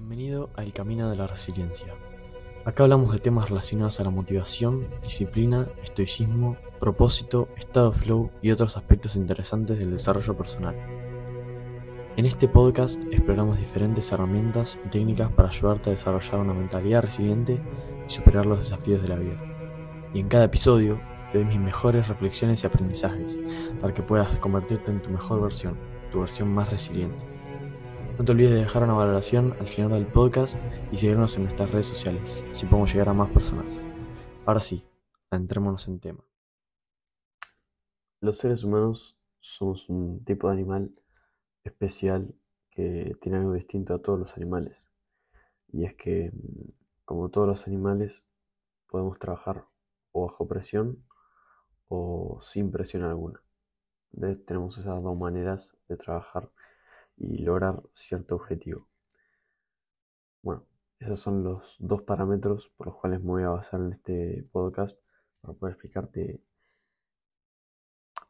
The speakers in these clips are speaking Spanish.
Bienvenido a El Camino de la Resiliencia. Acá hablamos de temas relacionados a la motivación, disciplina, estoicismo, propósito, estado flow y otros aspectos interesantes del desarrollo personal. En este podcast exploramos diferentes herramientas y técnicas para ayudarte a desarrollar una mentalidad resiliente y superar los desafíos de la vida. Y en cada episodio te doy mis mejores reflexiones y aprendizajes para que puedas convertirte en tu mejor versión, tu versión más resiliente. No te olvides de dejar una valoración al final del podcast y seguirnos en nuestras redes sociales, así podemos llegar a más personas. Ahora sí, entrémonos en tema. Los seres humanos somos un tipo de animal especial que tiene algo distinto a todos los animales. Y es que, como todos los animales, podemos trabajar o bajo presión o sin presión alguna. tenemos esas dos maneras de trabajar y lograr cierto objetivo. Bueno, esos son los dos parámetros por los cuales me voy a basar en este podcast para poder explicarte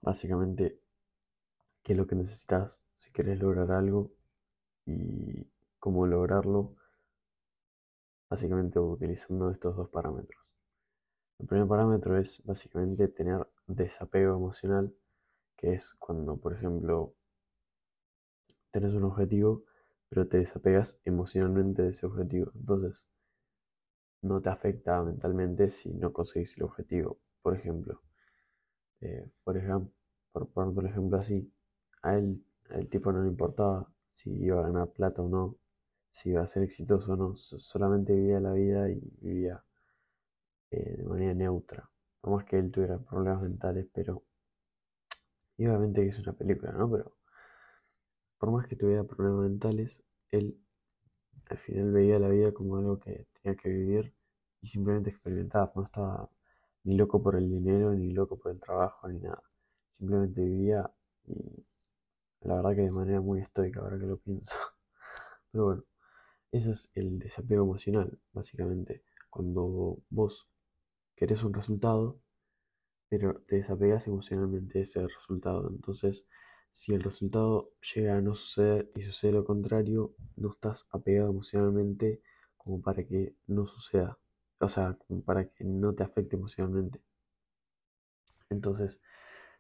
básicamente qué es lo que necesitas si quieres lograr algo y cómo lograrlo, básicamente utilizando estos dos parámetros. El primer parámetro es básicamente tener desapego emocional, que es cuando, por ejemplo, tenés un objetivo, pero te desapegas emocionalmente de ese objetivo. Entonces, no te afecta mentalmente si no conseguís el objetivo. Por ejemplo, eh, por ejemplo, por poner un ejemplo así, a él, el tipo no le importaba si iba a ganar plata o no, si iba a ser exitoso o no, solamente vivía la vida y vivía eh, de manera neutra. Por más que él tuviera problemas mentales, pero. Y obviamente que es una película, ¿no? Pero por más que tuviera problemas mentales, él al final veía la vida como algo que tenía que vivir y simplemente experimentar. No estaba ni loco por el dinero, ni loco por el trabajo, ni nada. Simplemente vivía y la verdad que de manera muy estoica ahora que lo pienso. Pero bueno, eso es el desapego emocional, básicamente. Cuando vos querés un resultado, pero te desapegas emocionalmente de ese resultado. Entonces, si el resultado llega a no suceder y sucede lo contrario, no estás apegado emocionalmente como para que no suceda. O sea, como para que no te afecte emocionalmente. Entonces,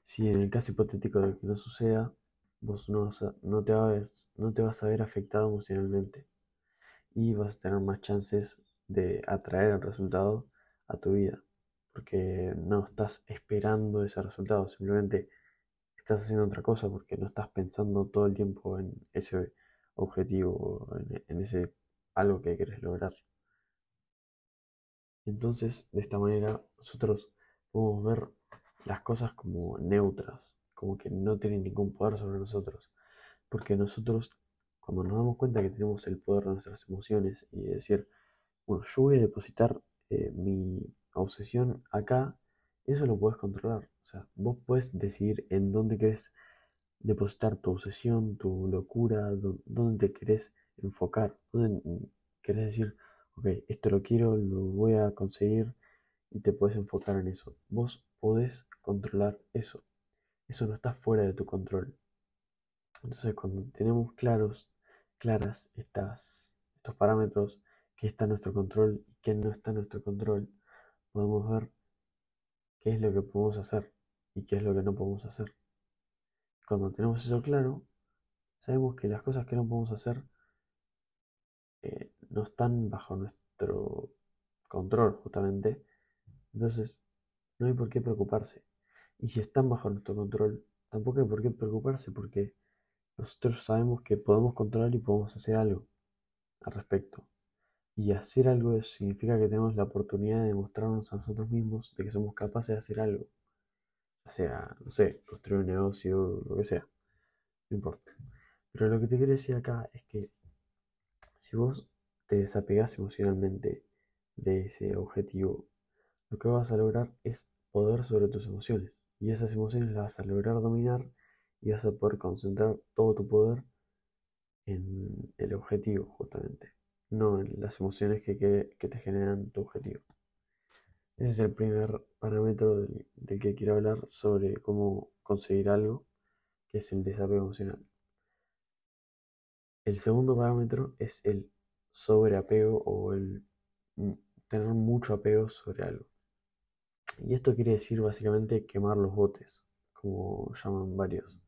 si en el caso hipotético de que no suceda, vos no, vas no, te vas, no te vas a ver afectado emocionalmente. Y vas a tener más chances de atraer el resultado a tu vida. Porque no estás esperando ese resultado, simplemente estás haciendo otra cosa porque no estás pensando todo el tiempo en ese objetivo, en, ese algo que quieres lograr. Entonces, de esta manera, nosotros podemos ver las cosas como neutras, como que no tienen ningún poder sobre nosotros. Porque nosotros, cuando nos damos cuenta que tenemos el poder de nuestras emociones y decir, bueno, yo voy a depositar eh, mi obsesión acá, eso lo puedes controlar. O sea, vos puedes decidir en dónde querés depositar tu obsesión, tu locura, dónde te querés enfocar, dónde querés decir, ok, esto lo quiero, lo voy a conseguir y te puedes enfocar en eso. Vos podés controlar eso. Eso no está fuera de tu control. Entonces, cuando tenemos claros, claras estas, estos parámetros, que está en nuestro control y que no está en nuestro control, podemos ver qué es lo que podemos hacer y qué es lo que no podemos hacer. Cuando tenemos eso claro, sabemos que las cosas que no podemos hacer eh, no están bajo nuestro control justamente. Entonces, no hay por qué preocuparse. Y si están bajo nuestro control, tampoco hay por qué preocuparse porque nosotros sabemos que podemos controlar y podemos hacer algo al respecto. Y hacer algo significa que tenemos la oportunidad de demostrarnos a nosotros mismos de que somos capaces de hacer algo. O sea, no sé, construir un negocio, lo que sea. No importa. Pero lo que te quiero decir acá es que si vos te desapegas emocionalmente de ese objetivo, lo que vas a lograr es poder sobre tus emociones. Y esas emociones las vas a lograr dominar y vas a poder concentrar todo tu poder en el objetivo justamente no en las emociones que, te generan tu objetivo. Ese es el primer parámetro del, que quiero hablar sobre cómo conseguir algo, que es el desapego emocional. El segundo parámetro es el sobreapego o el tener mucho apego sobre algo. Y esto quiere decir básicamente quemar los botes, como llaman varios.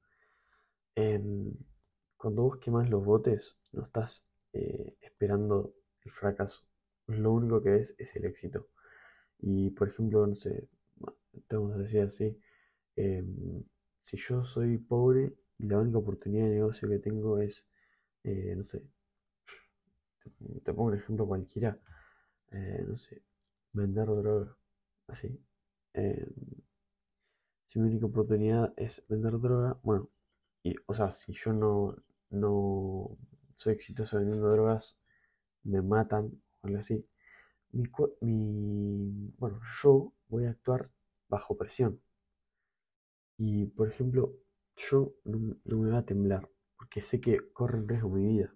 Em, cuando vos quemas los botes, no estás eh, esperando el fracaso. Lo único que ves es el éxito. Y por ejemplo, no sé, tengo que decir así, em, si yo soy pobre y la única oportunidad de negocio que tengo es, eh, no sé, te, pongo un ejemplo cualquiera, eh, no sé, vender droga, así. Em, si mi única oportunidad es vender droga, bueno, y, o sea, si yo no, no soy exitoso vendiendo drogas, me matan o algo así. Mi, bueno, yo voy a actuar bajo presión. Y por ejemplo, yo no, me voy a temblar, porque sé que corre en riesgo mi vida.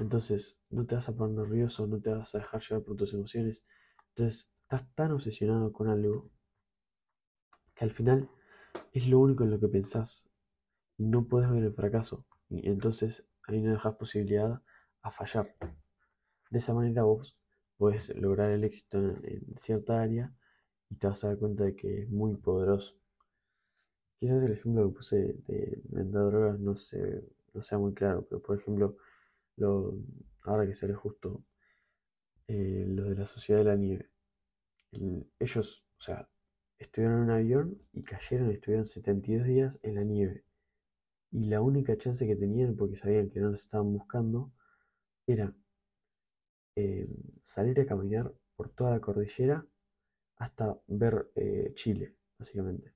Entonces, no te vas a poner nervioso, no te vas a dejar llevar por tus emociones. Entonces, estás tan obsesionado con algo que al final es lo único en lo que pensás y no puedes ver el fracaso. Y entonces ahí no dejas posibilidad a fallar. De esa manera vos puedes lograr el éxito en, cierta área y te vas a dar cuenta de que es muy poderoso. Quizás el ejemplo que puse de vender drogas no, no sea muy claro, pero por ejemplo, lo, ahora que sale justo eh, lo de la sociedad de la nieve. ellos, o sea, estuvieron en un avión y cayeron, estuvieron 72 días en la nieve. Y la única chance que tenían, porque sabían que no los estaban buscando, era eh, salir a caminar por toda la cordillera hasta ver eh, Chile, básicamente.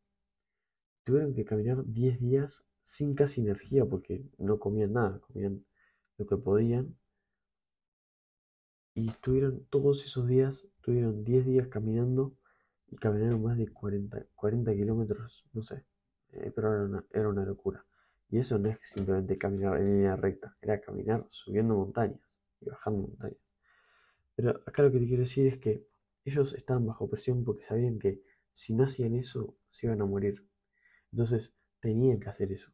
Tuvieron que caminar 10 días sin casi energía porque no comían nada, comían lo que podían. Y estuvieron todos esos días, tuvieron 10 días caminando y caminaron más de 40, 40 kilómetros, no sé, eh, pero era una, era una locura. Y eso no es simplemente caminar en línea recta, era caminar subiendo montañas y bajando montañas. Pero acá lo que te quiero decir es que ellos estaban bajo presión porque sabían que si no hacían eso, se iban a morir. Entonces, tenían que hacer eso.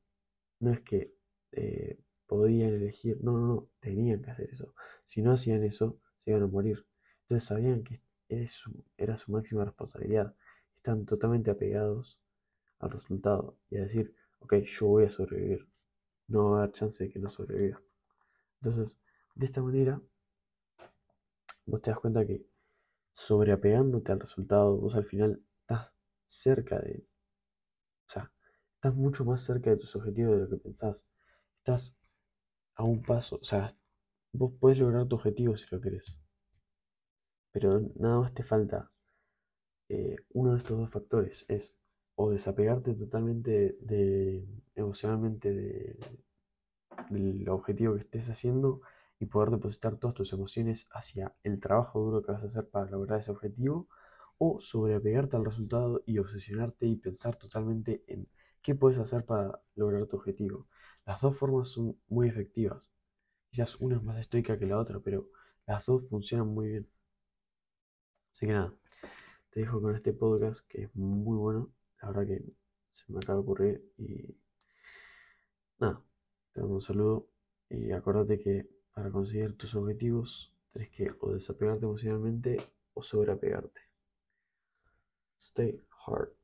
No es que eh, podían elegir, no, no, no, tenían que hacer eso. Si no hacían eso, se iban a morir. Entonces sabían que era su máxima responsabilidad. Están totalmente apegados al resultado y a decir, ok, yo voy a sobrevivir. No va a haber chance de que no sobreviva. Entonces, de esta manera, vos te das cuenta que sobreapegándote al resultado, vos al final estás cerca de... O sea, estás mucho más cerca de tus objetivos de lo que pensás. Estás a un paso, o sea, vos podés lograr tu objetivo si lo querés. Pero nada más te falta eh, uno de estos dos factores. Es o desapegarte totalmente de, emocionalmente de, del objetivo que estés haciendo y poder depositar todas tus emociones hacia el trabajo duro que vas a hacer para lograr ese objetivo o sobreapegarte al resultado y obsesionarte y pensar totalmente en qué puedes hacer para lograr tu objetivo. Las dos formas son muy efectivas. Quizás una es más estoica que la otra, pero las dos funcionan muy bien. Así que nada, te dejo con este podcast que es muy bueno. La verdad que se me acaba de ocurrir y nada, te mando un saludo y acuérdate que para conseguir tus objetivos tienes que o desapegarte emocionalmente o sobreapegarte. Stay hard.